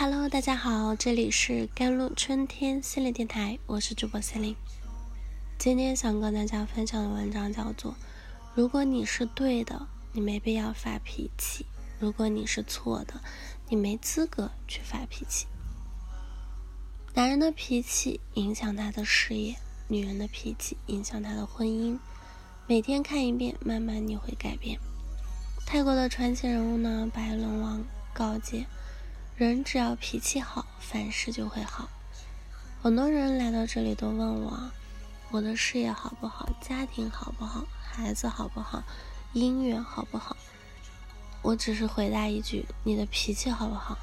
Hello，大家好，这里是甘露春天心理电台，我是主播 c e l i n e 今天想跟大家分享的文章叫做：如果你是对的，你没必要发脾气；如果你是错的，你没资格去发脾气。男人的脾气影响他的事业，女人的脾气影响他的婚姻。每天看一遍，慢慢你会改变。泰国的传奇人物呢，白龙王告诫。人只要脾气好，凡事就会好。很多人来到这里都问我，我的事业好不好，家庭好不好，孩子好不好，姻缘好不好？我只是回答一句：你的脾气好不好？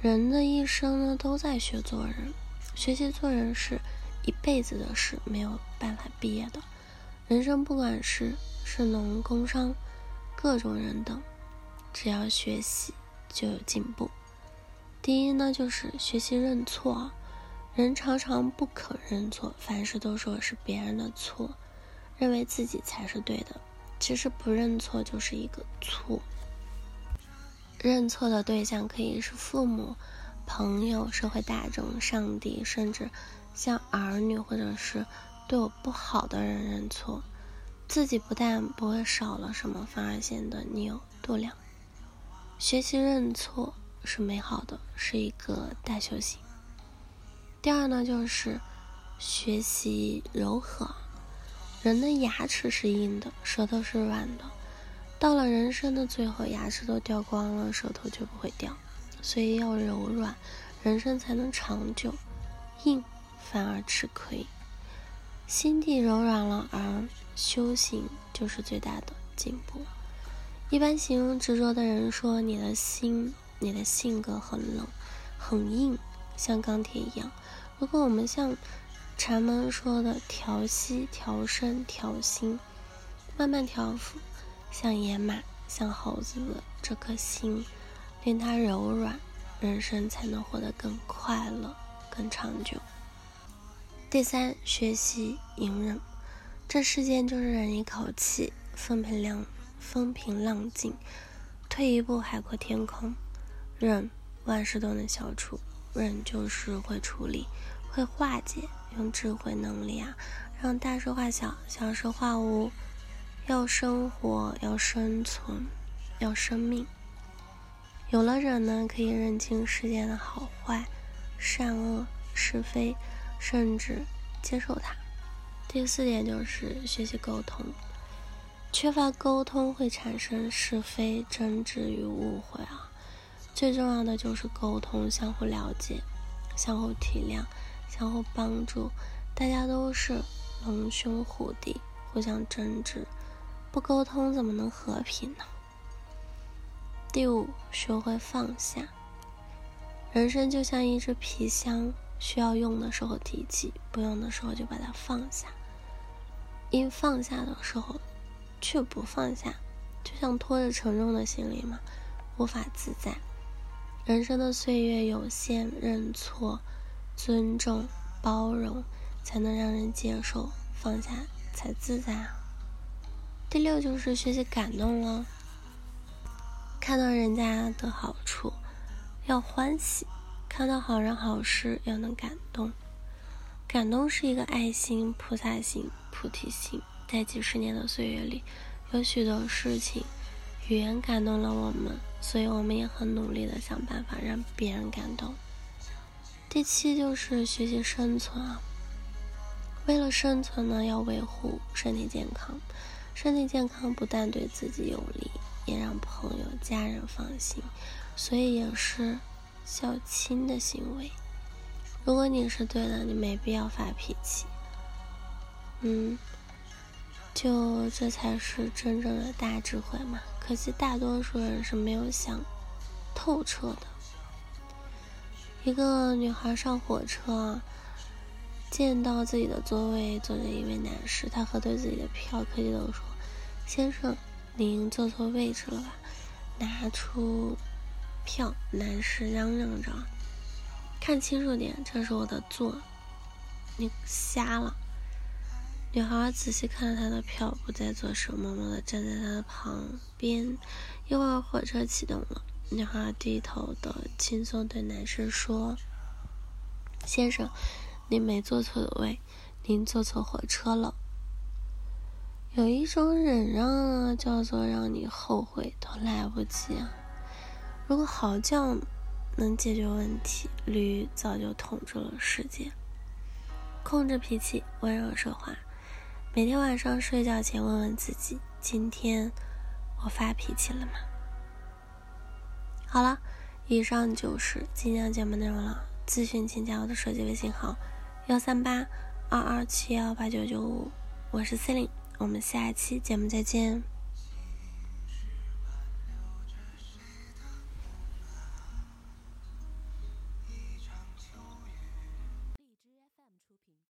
人的一生呢，都在学做人，学习做人是一辈子的事，没有办法毕业的。人生不管是是农工商，各种人等，只要学习。就有进步。第一呢，就是学习认错。人常常不肯认错，凡事都说是别人的错，认为自己才是对的。其实不认错就是一个错。认错的对象可以是父母、朋友、社会大众、上帝，甚至向儿女或者是对我不好的人认错。自己不但不会少了什么，反而显得你有度量。学习认错是美好的，是一个大修行。第二呢，就是学习柔和。人的牙齿是硬的，舌头是软的。到了人生的最后，牙齿都掉光了，舌头就不会掉。所以要柔软，人生才能长久。硬反而吃亏。心地柔软了，而修行就是最大的进步。一般形容执着的人说：“你的心，你的性格很冷，很硬，像钢铁一样。”如果我们像禅门说的调息、调身、调心，慢慢调服，像野马、像猴子的这颗心，令它柔软，人生才能活得更快乐、更长久。第三，学习隐忍。这世间就是忍一口气，分配量。风平浪静，退一步海阔天空。忍，万事都能消除。忍就是会处理，会化解，用智慧能力啊，让大事化小，小事化无。要生活，要生存，要生命。有了忍呢，可以认清世间的好坏、善恶、是非，甚至接受它。第四点就是学习沟通。缺乏沟通会产生是非、争执与误会啊！最重要的就是沟通，相互了解、相互体谅、相互帮助。大家都是龙兄虎弟，互相争执，不沟通怎么能和平呢？第五，学会放下。人生就像一只皮箱，需要用的时候提起，不用的时候就把它放下。因放下的时候。却不放下，就像拖着沉重的行李嘛，无法自在。人生的岁月有限，认错、尊重、包容，才能让人接受，放下才自在啊。第六就是学习感动了，看到人家的好处要欢喜，看到好人好事要能感动。感动是一个爱心、菩萨心、菩提心。在几十年的岁月里，有许多事情、语言感动了我们，所以我们也很努力的想办法让别人感动。第七就是学习生存啊，为了生存呢，要维护身体健康。身体健康不但对自己有利，也让朋友、家人放心，所以也是孝亲的行为。如果你是对的，你没必要发脾气。嗯。就这才是真正的大智慧嘛！可惜大多数人是没有想透彻的。一个女孩上火车，见到自己的座位坐着一位男士，她核对自己的票，客气地说：“先生，您坐错位置了吧？”拿出票，男士嚷嚷着：“看清楚点，这是我的座，你瞎了？”女孩仔细看了他的票，不再做声，默默地站在他的旁边。一会儿，火车启动了，女孩低头的轻松对男生说：“先生，您没坐错位，您坐错火车了。有一种忍让啊，叫做让你后悔都来不及啊。如果嚎叫能解决问题，驴早就统治了世界。控制脾气，温柔说话。每天晚上睡觉前问问自己：今天我发脾气了吗？”好了，以上就是今天的节目内容了。咨询请加我的手机微信号：幺三八二二七幺八九九五，我是 C 琳，我们下期节目再见。